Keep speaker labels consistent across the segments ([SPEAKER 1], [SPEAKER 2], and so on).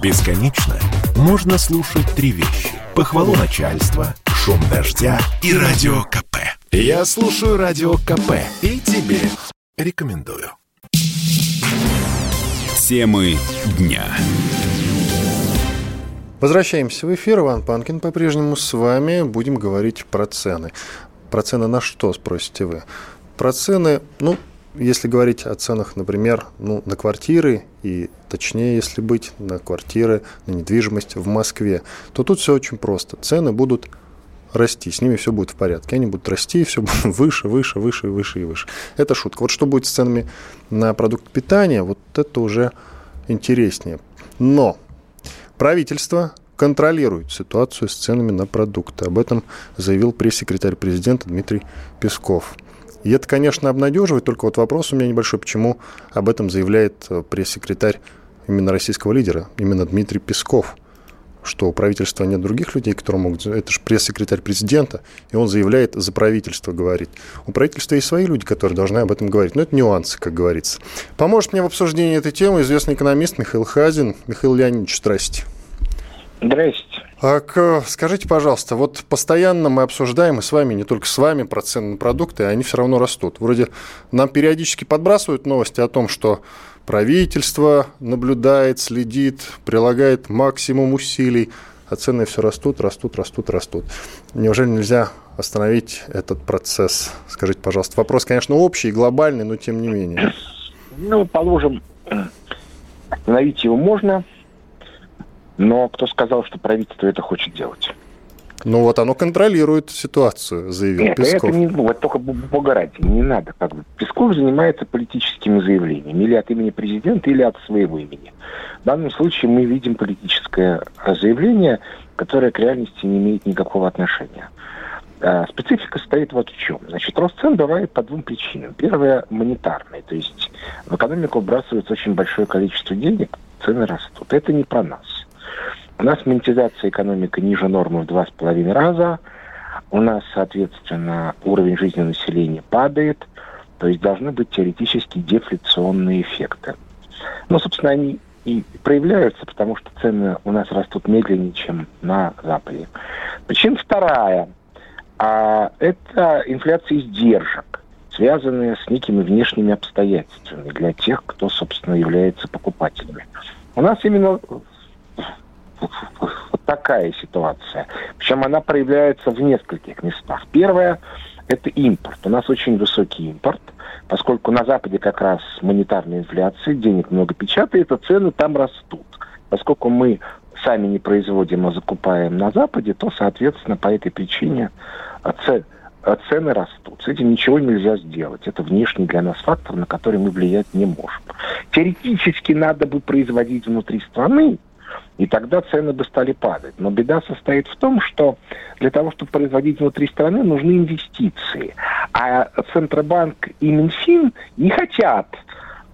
[SPEAKER 1] Бесконечно можно слушать три вещи. Похвалу начальства, шум дождя и радио КП. Я слушаю радио КП и тебе рекомендую. Темы дня.
[SPEAKER 2] Возвращаемся в эфир. Иван Панкин по-прежнему с вами. Будем говорить про цены. Про цены на что, спросите вы? Про цены, ну, если говорить о ценах, например, ну, на квартиры и точнее, если быть, на квартиры, на недвижимость в Москве, то тут все очень просто. Цены будут расти, с ними все будет в порядке. Они будут расти, все будет выше, выше, выше, выше и выше. Это шутка. Вот что будет с ценами на продукт питания, вот это уже интереснее. Но правительство контролирует ситуацию с ценами на продукты. Об этом заявил пресс-секретарь президента Дмитрий Песков. И это, конечно, обнадеживает, только вот вопрос у меня небольшой, почему об этом заявляет э, пресс-секретарь именно российского лидера, именно Дмитрий Песков, что у правительства нет других людей, которые могут... Это же пресс-секретарь президента, и он заявляет, за правительство говорит. У правительства есть свои люди, которые должны об этом говорить. Но это нюансы, как говорится. Поможет мне в обсуждении этой темы известный экономист Михаил Хазин. Михаил Леонидович, здрасте.
[SPEAKER 3] Здрасте.
[SPEAKER 2] А, скажите, пожалуйста, вот постоянно мы обсуждаем, и с вами, не только с вами, про цены на продукты, они все равно растут. Вроде нам периодически подбрасывают новости о том, что правительство наблюдает, следит, прилагает максимум усилий, а цены все растут, растут, растут, растут. Неужели нельзя остановить этот процесс? Скажите, пожалуйста. Вопрос, конечно, общий, глобальный, но тем не менее.
[SPEAKER 3] Ну, положим, остановить его можно – но кто сказал, что правительство это хочет делать?
[SPEAKER 2] Ну вот оно контролирует ситуацию, заявил
[SPEAKER 3] Нет,
[SPEAKER 2] Песков.
[SPEAKER 3] это не, вот только бога ради, не надо. Как бы. Песков занимается политическими заявлениями, или от имени президента, или от своего имени. В данном случае мы видим политическое заявление, которое к реальности не имеет никакого отношения. А, специфика стоит вот в чем. Значит, рост цен бывает по двум причинам. Первое – монетарный, то есть в экономику вбрасывается очень большое количество денег, цены растут. Это не про нас. У нас монетизация экономики ниже нормы в два с половиной раза. У нас, соответственно, уровень жизни населения падает. То есть должны быть теоретически дефляционные эффекты. Но, собственно, они и проявляются, потому что цены у нас растут медленнее, чем на Западе. Причина вторая. А, это инфляция издержек, связанная с некими внешними обстоятельствами для тех, кто, собственно, является покупателями. У нас именно такая ситуация. Причем она проявляется в нескольких местах. Первое – это импорт. У нас очень высокий импорт, поскольку на Западе как раз монетарная инфляция, денег много печатает, а цены там растут. Поскольку мы сами не производим, а закупаем на Западе, то, соответственно, по этой причине цены растут. С этим ничего нельзя сделать. Это внешний для нас фактор, на который мы влиять не можем. Теоретически надо бы производить внутри страны, и тогда цены бы стали падать. Но беда состоит в том, что для того, чтобы производить внутри страны, нужны инвестиции. А Центробанк и Минфин не хотят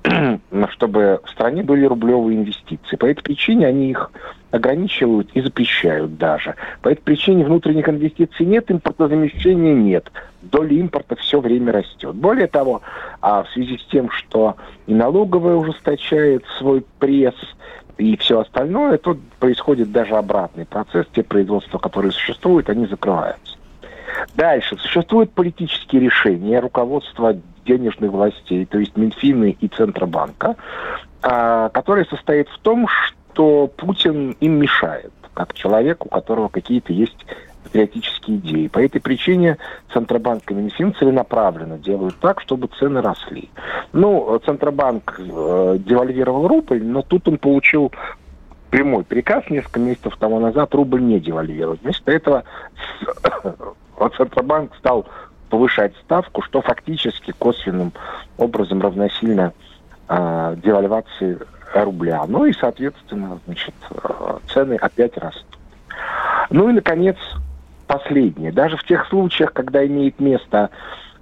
[SPEAKER 3] чтобы в стране были рублевые инвестиции. По этой причине они их ограничивают и запрещают даже. По этой причине внутренних инвестиций нет, импортозамещения нет. Доля импорта все время растет. Более того, а в связи с тем, что и налоговая ужесточает свой пресс, и все остальное, тут происходит даже обратный процесс. Те производства, которые существуют, они закрываются. Дальше. Существуют политические решения руководства денежных властей, то есть Минфина и Центробанка, а, которые состоят в том, что Путин им мешает, как человек, у которого какие-то есть патриотические идеи. По этой причине Центробанк и Минфин целенаправленно делают так, чтобы цены росли. Ну, Центробанк э, девальвировал рубль, но тут он получил прямой приказ несколько месяцев тому назад рубль не девальвировать. Вместо этого Центробанк стал повышать ставку, что фактически косвенным образом равносильно э, девальвации рубля. Ну и, соответственно, значит, э, цены опять растут. Ну и, наконец, последнее. Даже в тех случаях, когда имеет место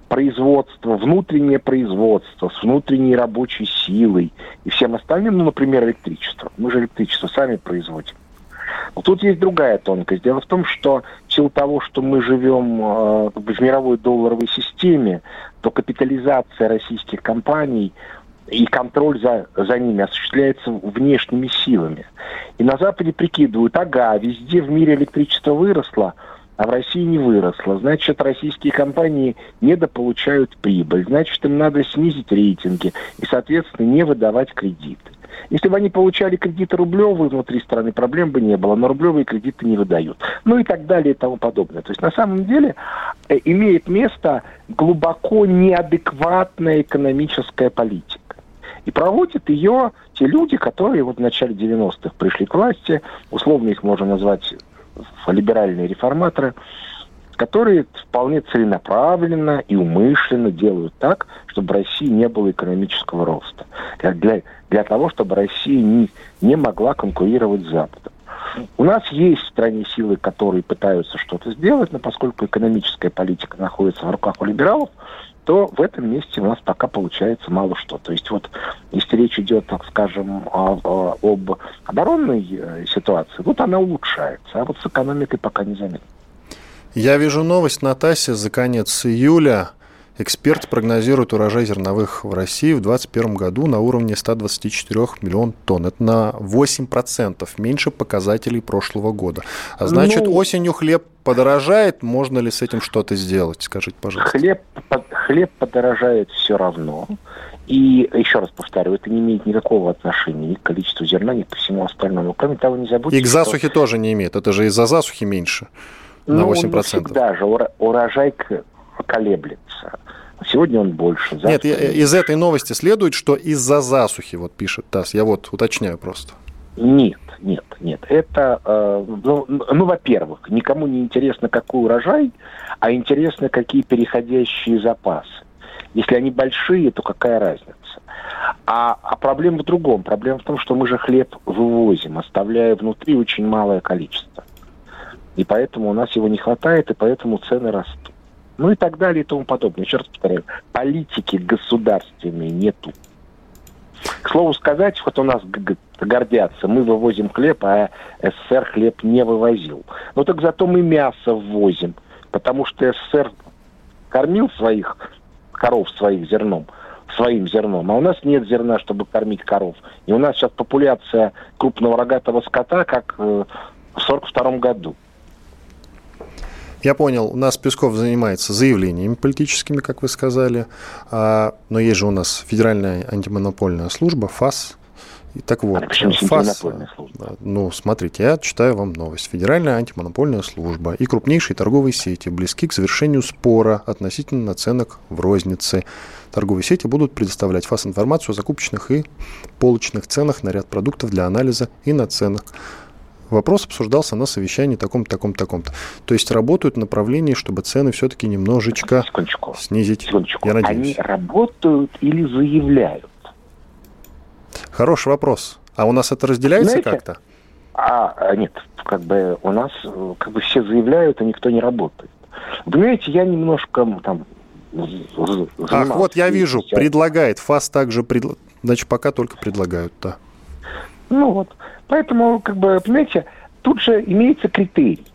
[SPEAKER 3] производство, внутреннее производство с внутренней рабочей силой и всем остальным, ну, например, электричество. Мы же электричество сами производим. Но тут есть другая тонкость. Дело в том, что в силу того, что мы живем э, в мировой долларовой системе, то капитализация российских компаний и контроль за, за ними осуществляется внешними силами. И на Западе прикидывают, ага, везде в мире электричество выросло, а в России не выросло. Значит, российские компании недополучают прибыль. Значит, им надо снизить рейтинги и, соответственно, не выдавать кредиты. Если бы они получали кредиты рублевые внутри страны, проблем бы не было, но рублевые кредиты не выдают. Ну и так далее и тому подобное. То есть на самом деле э, имеет место глубоко неадекватная экономическая политика. И проводят ее те люди, которые вот в начале 90-х пришли к власти, условно их можно назвать либеральные реформаторы, которые вполне целенаправленно и умышленно делают так, чтобы в России не было экономического роста. Для, для того, чтобы Россия не, не могла конкурировать с Западом. У нас есть в стране силы, которые пытаются что-то сделать, но поскольку экономическая политика находится в руках у либералов, то в этом месте у нас пока получается мало что. То есть вот если речь идет, так скажем, о, о, об оборонной э, ситуации, вот она улучшается, а вот с экономикой пока не заметно.
[SPEAKER 2] Я вижу новость на ТАССе за конец июля. Эксперты прогнозируют урожай зерновых в России в 2021 году на уровне 124 миллионов тонн. Это на 8% меньше показателей прошлого года. А значит, ну, осенью хлеб подорожает. Можно ли с этим что-то сделать? Скажите, пожалуйста.
[SPEAKER 3] Хлеб, хлеб подорожает все равно. И еще раз повторю, это не имеет никакого отношения ни к количеству зерна, ни ко всему остальному. Кроме того, не забудьте...
[SPEAKER 2] И к засухе что... тоже не имеет. Это же из-за засухи меньше на 8%. Ну,
[SPEAKER 3] всегда же урожай колеблется. Сегодня он больше.
[SPEAKER 2] Нет, из этой новости следует, что из-за засухи, вот пишет ТАСС. Я вот уточняю просто.
[SPEAKER 3] Нет, нет, нет. Это, э, ну, ну, во-первых, никому не интересно, какой урожай, а интересно, какие переходящие запасы. Если они большие, то какая разница? А, а проблема в другом. Проблема в том, что мы же хлеб вывозим, оставляя внутри очень малое количество. И поэтому у нас его не хватает, и поэтому цены растут. Ну и так далее и тому подобное. Еще раз повторяю, политики государственной нету. К слову сказать, вот у нас гордятся, мы вывозим хлеб, а СССР хлеб не вывозил. Ну так зато мы мясо ввозим, потому что СССР кормил своих коров своих зерном, своим зерном, а у нас нет зерна, чтобы кормить коров. И у нас сейчас популяция крупного рогатого скота, как э, в 1942 году.
[SPEAKER 2] Я понял, у нас Песков занимается заявлениями политическими, как вы сказали, а, но есть же у нас Федеральная антимонопольная служба, ФАС, и так вот, а ФАС, ну, смотрите, я читаю вам новость. Федеральная антимонопольная служба и крупнейшие торговые сети близки к завершению спора относительно наценок в рознице. Торговые сети будут предоставлять ФАС информацию о закупочных и полочных ценах на ряд продуктов для анализа и наценок. Вопрос обсуждался на совещании таком-то, таком-то, таком-то. То есть работают в направлении, чтобы цены все-таки немножечко секундочку, снизить.
[SPEAKER 3] Секундочку. Я надеюсь. Они работают или заявляют?
[SPEAKER 2] Хороший вопрос. А у нас это разделяется как-то?
[SPEAKER 3] А, а, нет, как бы у нас как бы все заявляют, а никто не работает. Вы знаете, я немножко там
[SPEAKER 2] Ах, вот я вижу, сейчас. предлагает. ФАС также предлагает. Значит, пока только предлагают, да.
[SPEAKER 3] Ну вот. Поэтому, как бы, понимаете, тут же имеется критерий.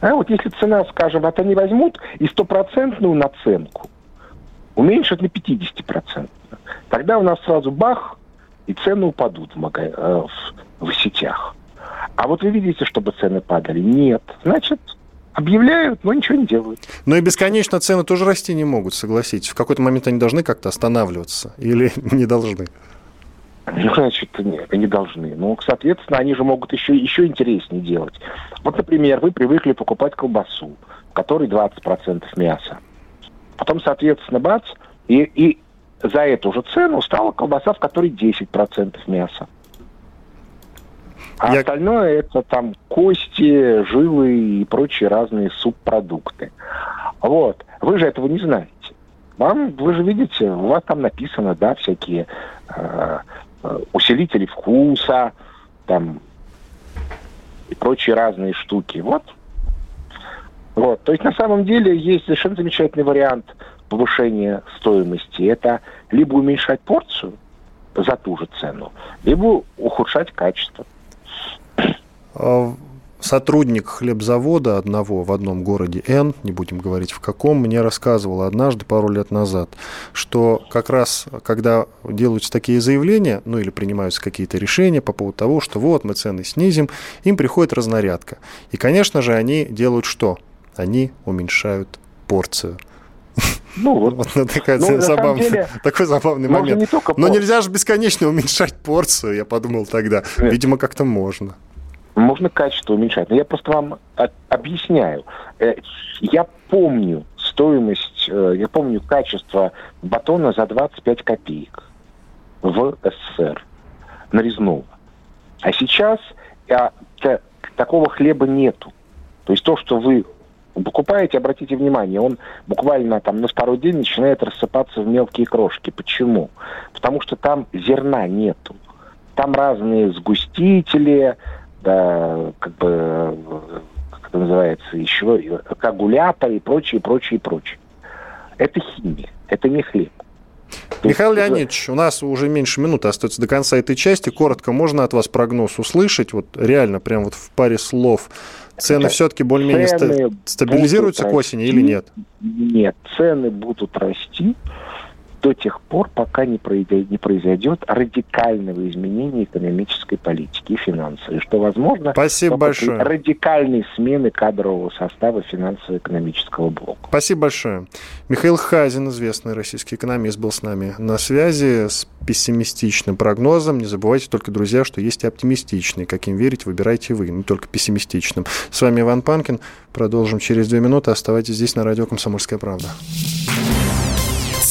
[SPEAKER 3] А вот если цена, скажем, вот они возьмут и стопроцентную наценку уменьшат на 50%, тогда у нас сразу бах, и цены упадут в, мага... Э, в, в сетях. А вот вы видите, чтобы цены падали? Нет. Значит, объявляют, но ничего не делают.
[SPEAKER 2] Но и бесконечно цены тоже расти не могут, согласитесь. В какой-то момент они должны как-то останавливаться или не должны?
[SPEAKER 3] Ну, значит, нет, не должны. Ну, соответственно, они же могут еще, еще интереснее делать. Вот, например, вы привыкли покупать колбасу, в которой 20% мяса. Потом, соответственно, бац, и, и за эту же цену стала колбаса, в которой 10% мяса. А Я... остальное это там кости, жилы и прочие разные субпродукты. Вот. Вы же этого не знаете. Вам, вы же видите, у вас там написано, да, всякие э, Э, усилители вкуса, там и прочие разные штуки. Вот. Вот. То есть на самом деле есть совершенно замечательный вариант повышения стоимости. Это либо уменьшать порцию за ту же цену, либо ухудшать качество.
[SPEAKER 2] А, сотрудник хлебзавода одного в одном городе Н, не будем говорить в каком, мне рассказывал однажды, пару лет назад, что как раз, когда делаются такие заявления, ну или принимаются какие-то решения по поводу того, что вот мы цены снизим, им приходит разнарядка. И, конечно же, они делают что? Они уменьшают порцию. Ну, вот, вот ну, такая ну, забавная, деле, такой забавный момент. Не Но нельзя же бесконечно уменьшать порцию, я подумал тогда. Нет. Видимо, как-то можно.
[SPEAKER 3] Можно качество уменьшать. Но я просто вам объясняю. Э, я помню стоимость, э, я помню качество батона за 25 копеек в СССР нарезного. А сейчас а, такого хлеба нету. То есть то, что вы покупаете, обратите внимание, он буквально там на второй день начинает рассыпаться в мелкие крошки. Почему? Потому что там зерна нету. Там разные сгустители, да, как бы, как это называется, еще коагулята и прочее, прочее, прочее. Это химия, это не хлеб.
[SPEAKER 2] Михаил Леонидович, у нас уже меньше минуты остается до конца этой части. Коротко, можно от вас прогноз услышать? Вот реально, прям вот в паре слов. Цены все-таки более-менее стабилизируются к осени или нет?
[SPEAKER 3] Нет, цены будут расти до тех пор, пока не произойдет, не произойдет радикального изменения экономической политики и финансовой, что возможно
[SPEAKER 2] Спасибо большое.
[SPEAKER 3] радикальной смены кадрового состава финансово-экономического блока.
[SPEAKER 2] Спасибо большое. Михаил Хазин, известный российский экономист, был с нами на связи с пессимистичным прогнозом. Не забывайте только, друзья, что есть и оптимистичный. Каким верить, выбирайте вы, не только пессимистичным. С вами Иван Панкин. Продолжим через две минуты. Оставайтесь здесь на радио «Комсомольская правда».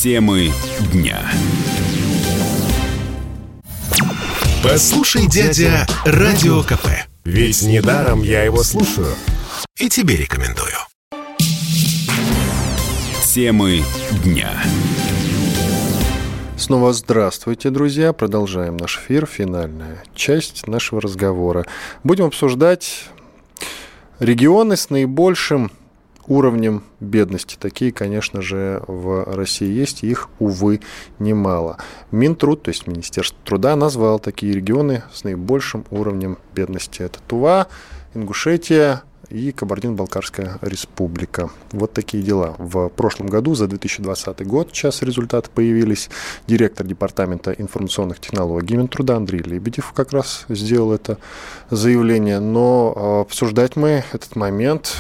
[SPEAKER 1] Темы дня. Послушай, дядя, Радио КП. Ведь недаром я его слушаю. И тебе рекомендую. Темы дня.
[SPEAKER 2] Снова здравствуйте, друзья. Продолжаем наш эфир, финальная часть нашего разговора. Будем обсуждать регионы с наибольшим уровнем бедности. Такие, конечно же, в России есть, их, увы, немало. Минтруд, то есть Министерство труда, назвал такие регионы с наибольшим уровнем бедности. Это Тува, Ингушетия, и Кабардино-Балкарская республика. Вот такие дела. В прошлом году, за 2020 год, сейчас результаты появились. Директор Департамента информационных технологий Минтруда Андрей Лебедев как раз сделал это заявление. Но а, обсуждать мы этот момент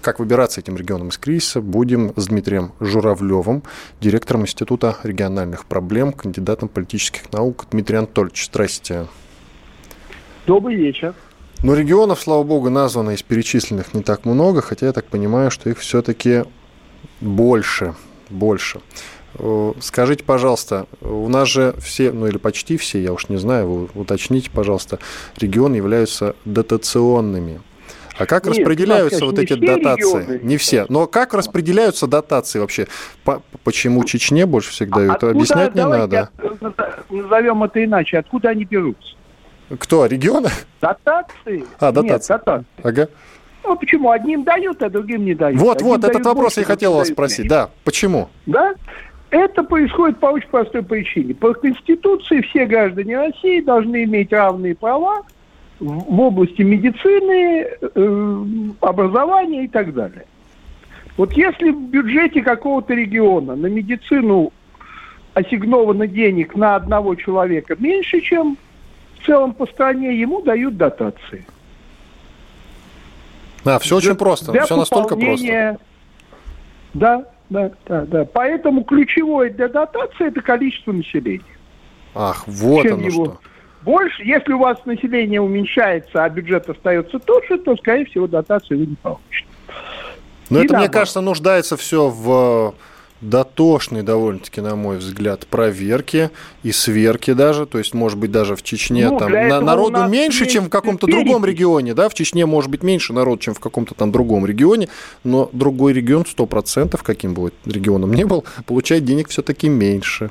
[SPEAKER 2] как выбираться этим регионом из кризиса, будем с Дмитрием Журавлевым, директором Института региональных проблем, кандидатом политических наук. Дмитрий Анатольевич, здрасте.
[SPEAKER 4] Добрый вечер.
[SPEAKER 2] Ну, регионов, слава богу, названо из перечисленных не так много, хотя я так понимаю, что их все-таки больше, больше. Э, скажите, пожалуйста, у нас же все, ну или почти все, я уж не знаю, вы уточните, пожалуйста, регионы являются дотационными. А как Нет, распределяются вот эти дотации? Регионы. Не все. Но как распределяются дотации вообще? По почему Чечне больше всех дают? Откуда, Объяснять не надо.
[SPEAKER 4] Назовем это иначе. Откуда они берутся?
[SPEAKER 2] Кто? Регионы?
[SPEAKER 4] Дотации.
[SPEAKER 2] А, дотации. Нет, дотации. Ага.
[SPEAKER 4] Ну, почему? Одним дают, а другим не дают.
[SPEAKER 2] Вот, Одним вот, этот вопрос больше, я хотел вас спросить. Меньше. Да, почему?
[SPEAKER 4] Да? Это происходит по очень простой причине. По Конституции все граждане России должны иметь равные права в области медицины, э, образования и так далее. Вот если в бюджете какого-то региона на медицину ассигновано денег на одного человека меньше, чем в целом по стране, ему дают дотации.
[SPEAKER 2] А, все очень просто, для все настолько просто.
[SPEAKER 4] Да, да, да, да. Поэтому ключевое для дотации это количество населения.
[SPEAKER 2] Ах, вот чем оно его... что
[SPEAKER 4] больше. Если у вас население уменьшается, а бюджет остается тот же, то, скорее всего, дотацию вы не получите.
[SPEAKER 2] Но И это, наоборот. мне кажется, нуждается все в дотошной довольно-таки, на мой взгляд, проверки и сверки даже. То есть, может быть, даже в Чечне ну, там на, народу меньше, чем в каком-то другом регионе. Да? В Чечне может быть меньше народу, чем в каком-то там другом регионе, но другой регион 100%, каким бы регионом ни был, получает денег все-таки меньше.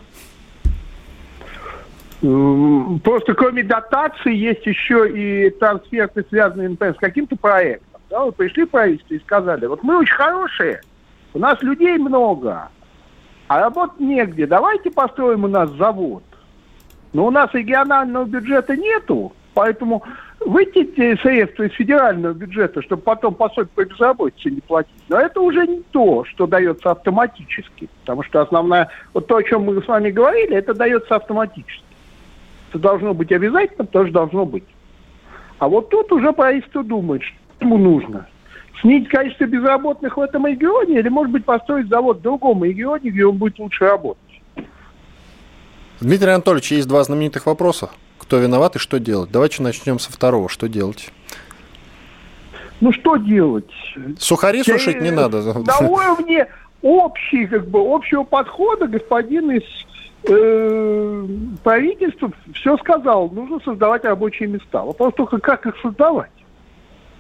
[SPEAKER 4] Просто кроме дотации есть еще и трансферты, связанные, например, с каким-то проектом. Да, вы пришли правительство и сказали, вот мы очень хорошие, у нас людей много, а работать негде, давайте построим у нас завод. Но у нас регионального бюджета нету, поэтому вытянуть средства из федерального бюджета, чтобы потом пособие по безработице не платить. Но это уже не то, что дается автоматически. Потому что основная, вот то, о чем мы с вами говорили, это дается автоматически. Это должно быть обязательно, тоже должно быть. А вот тут уже правительство думает, что ему нужно. Снизить количество безработных в этом регионе или, может быть, построить завод в другом регионе, где он будет лучше работать.
[SPEAKER 2] Дмитрий Анатольевич, есть два знаменитых вопроса. Кто виноват и что делать? Давайте начнем со второго. Что делать?
[SPEAKER 4] Ну, что делать?
[SPEAKER 2] Сухари Я, сушить не надо.
[SPEAKER 4] На уровне общий, как бы, общего подхода господин из э, правительства все сказал. Нужно создавать рабочие места. Вопрос только, как их создавать.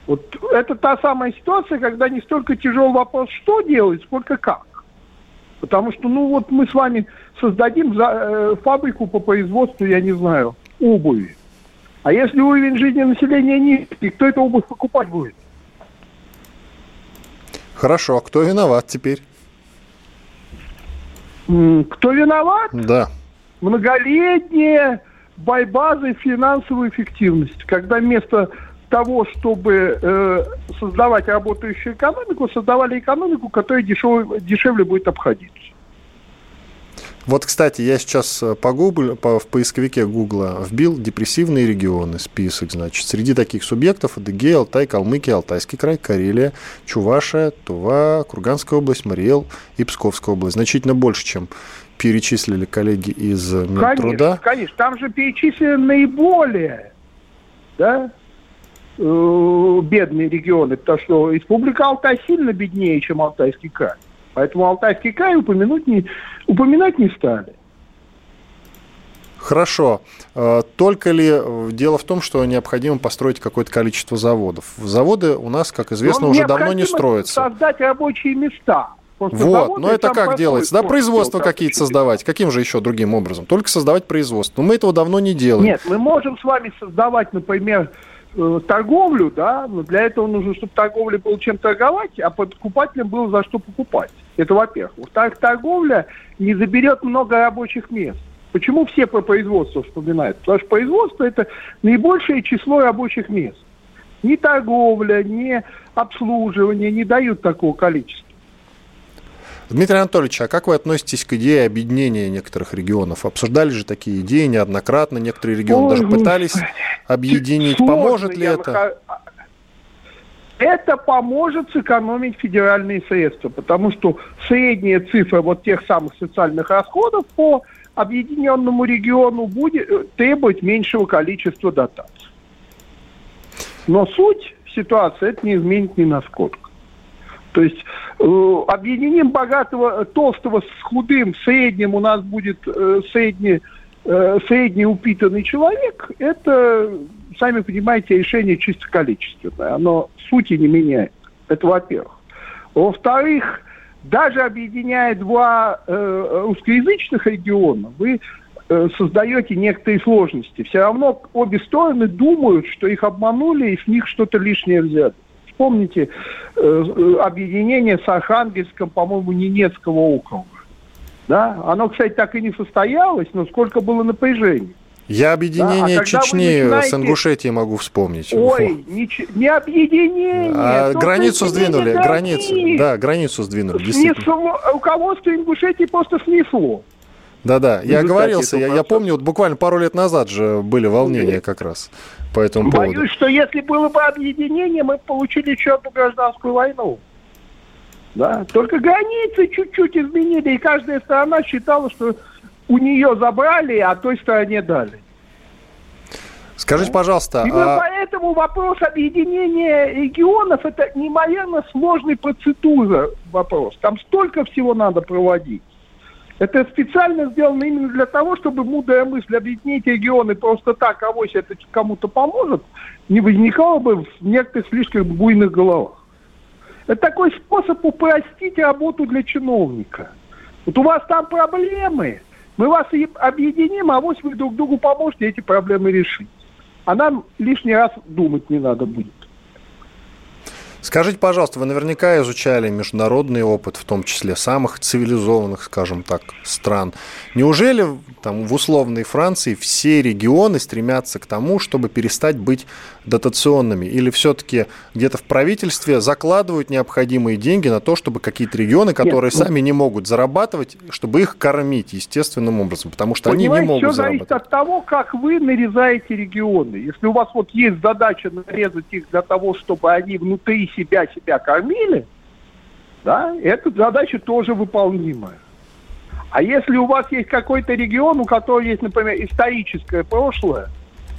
[SPEAKER 4] Вот это та самая ситуация, когда не столько тяжелый вопрос, что делать, сколько как. Потому что, ну вот мы с вами создадим за, э, фабрику по производству, я не знаю, обуви. А если уровень жизни населения низкий, кто эту обувь покупать будет?
[SPEAKER 2] Хорошо, а кто виноват теперь?
[SPEAKER 4] Кто виноват?
[SPEAKER 2] Да.
[SPEAKER 4] Многолетняя борьба за финансовую эффективность, когда вместо того, чтобы э, создавать работающую экономику, создавали экономику, которая дешевле, дешевле будет обходиться.
[SPEAKER 2] Вот, кстати, я сейчас э, по Google, по, в поисковике Google вбил депрессивные регионы, список, значит. Среди таких субъектов Адыгея, Алтай, Калмыкия, Алтайский край, Карелия, Чувашия, Тува, Курганская область, Мариэл и Псковская область. Значительно больше, чем перечислили коллеги из Минтруда.
[SPEAKER 4] Конечно, конечно. Там же перечислены наиболее, да, Э, бедные регионы, потому что Республика Алтай сильно беднее, чем Алтайский край. Поэтому Алтайский край упомянуть не, упоминать не стали.
[SPEAKER 2] Хорошо. Э, только ли э, дело в том, что необходимо построить какое-то количество заводов? Заводы у нас, как известно, но уже давно не строятся.
[SPEAKER 4] создать рабочие места.
[SPEAKER 2] Просто вот, но это как делается? Да, производство какие-то создавать. Каким же еще другим образом? Только создавать производство. Но мы этого давно не делаем.
[SPEAKER 4] Нет, мы можем с вами создавать, например, Э, торговлю, да, но для этого нужно, чтобы торговля была чем торговать, а покупателям было за что покупать. Это во-первых. Во-вторых, торговля не заберет много рабочих мест. Почему все про производство вспоминают? Потому что производство – это наибольшее число рабочих мест. Ни торговля, ни обслуживание не дают такого количества.
[SPEAKER 2] Дмитрий Анатольевич, а как вы относитесь к идее объединения некоторых регионов? Обсуждали же такие идеи неоднократно, некоторые регионы Ой, даже пытались объединить. Поможет ли это?
[SPEAKER 4] Это поможет сэкономить федеральные средства, потому что средняя цифра вот тех самых социальных расходов по объединенному региону будет э, требовать меньшего количества дотаций. Но суть ситуации это не изменит ни насколько. То есть э, объединим богатого, толстого с худым, средним у нас будет э, средний, э, средний упитанный человек. Это, сами понимаете, решение чисто количественное. Оно сути не меняет. Это во-первых. Во-вторых, даже объединяя два э, русскоязычных региона, вы э, создаете некоторые сложности. Все равно обе стороны думают, что их обманули и с них что-то лишнее взяли. Вспомните э, объединение с Архангельском, по-моему, Ненецкого округа. Да? Оно, кстати, так и не состоялось, но сколько было напряжений.
[SPEAKER 2] Я объединение да, а Чечни начинаете... с Ингушетией могу вспомнить.
[SPEAKER 4] Ой, не, не объединение.
[SPEAKER 2] А, границу сдвинули, границу, да, границу сдвинули.
[SPEAKER 4] Снесло, руководство Ингушетии просто снесло.
[SPEAKER 2] Да-да, я оговорился, я, я помню, вот буквально пару лет назад же были волнения как раз по этому
[SPEAKER 4] Боюсь, поводу. Боюсь, что если было бы объединение, мы получили еще одну гражданскую войну. Да? Только границы чуть-чуть изменили, и каждая сторона считала, что у нее забрали, а той стороне дали.
[SPEAKER 2] Скажите, пожалуйста...
[SPEAKER 4] Именно а... поэтому вопрос объединения регионов – это неимоверно сложный процедура вопрос. Там столько всего надо проводить. Это специально сделано именно для того, чтобы мудрая мысль объединить регионы просто так, а авось это кому-то поможет, не возникало бы в некоторых слишком буйных головах. Это такой способ упростить работу для чиновника. Вот у вас там проблемы, мы вас объединим, а авось вы друг другу поможете эти проблемы решить. А нам лишний раз думать не надо будет.
[SPEAKER 2] Скажите, пожалуйста, вы наверняка изучали международный опыт, в том числе самых цивилизованных, скажем так, стран. Неужели там, в условной Франции все регионы стремятся к тому, чтобы перестать быть дотационными? Или все-таки где-то в правительстве закладывают необходимые деньги на то, чтобы какие-то регионы, которые Нет, ну сами не могут зарабатывать, чтобы их кормить естественным образом? Потому что они не могут
[SPEAKER 4] все зависит от того, как вы нарезаете регионы. Если у вас вот есть задача нарезать их для того, чтобы они внутри себя себя кормили, да, эта задача тоже выполнимая. А если у вас есть какой-то регион, у которого есть, например, историческое прошлое,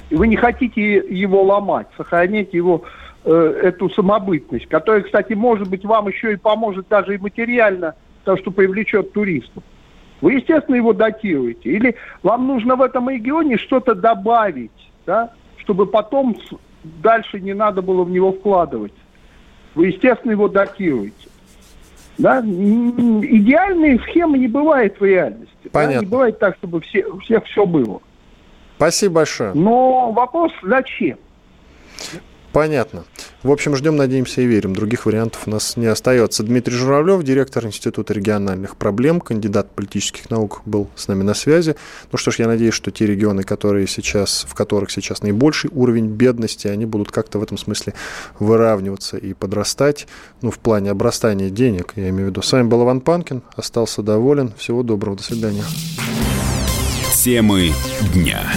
[SPEAKER 4] вы не хотите его ломать, сохранить его э, эту самобытность, которая, кстати, может быть, вам еще и поможет даже и материально, потому что привлечет туристов. Вы, естественно, его датируете. Или вам нужно в этом регионе что-то добавить, да, чтобы потом дальше не надо было в него вкладывать вы, естественно, его датируете. Да? Идеальной схемы не бывает в реальности.
[SPEAKER 2] Понятно. Да?
[SPEAKER 4] Не бывает так, чтобы все, у всех все было.
[SPEAKER 2] Спасибо большое.
[SPEAKER 4] Но вопрос зачем?
[SPEAKER 2] Понятно. В общем, ждем, надеемся и верим. Других вариантов у нас не остается. Дмитрий Журавлев, директор Института региональных проблем, кандидат политических наук, был с нами на связи. Ну что ж, я надеюсь, что те регионы, которые сейчас, в которых сейчас наибольший уровень бедности, они будут как-то в этом смысле выравниваться и подрастать, ну, в плане обрастания денег, я имею в виду. С вами был Иван Панкин, остался доволен. Всего доброго, до свидания.
[SPEAKER 1] Темы дня.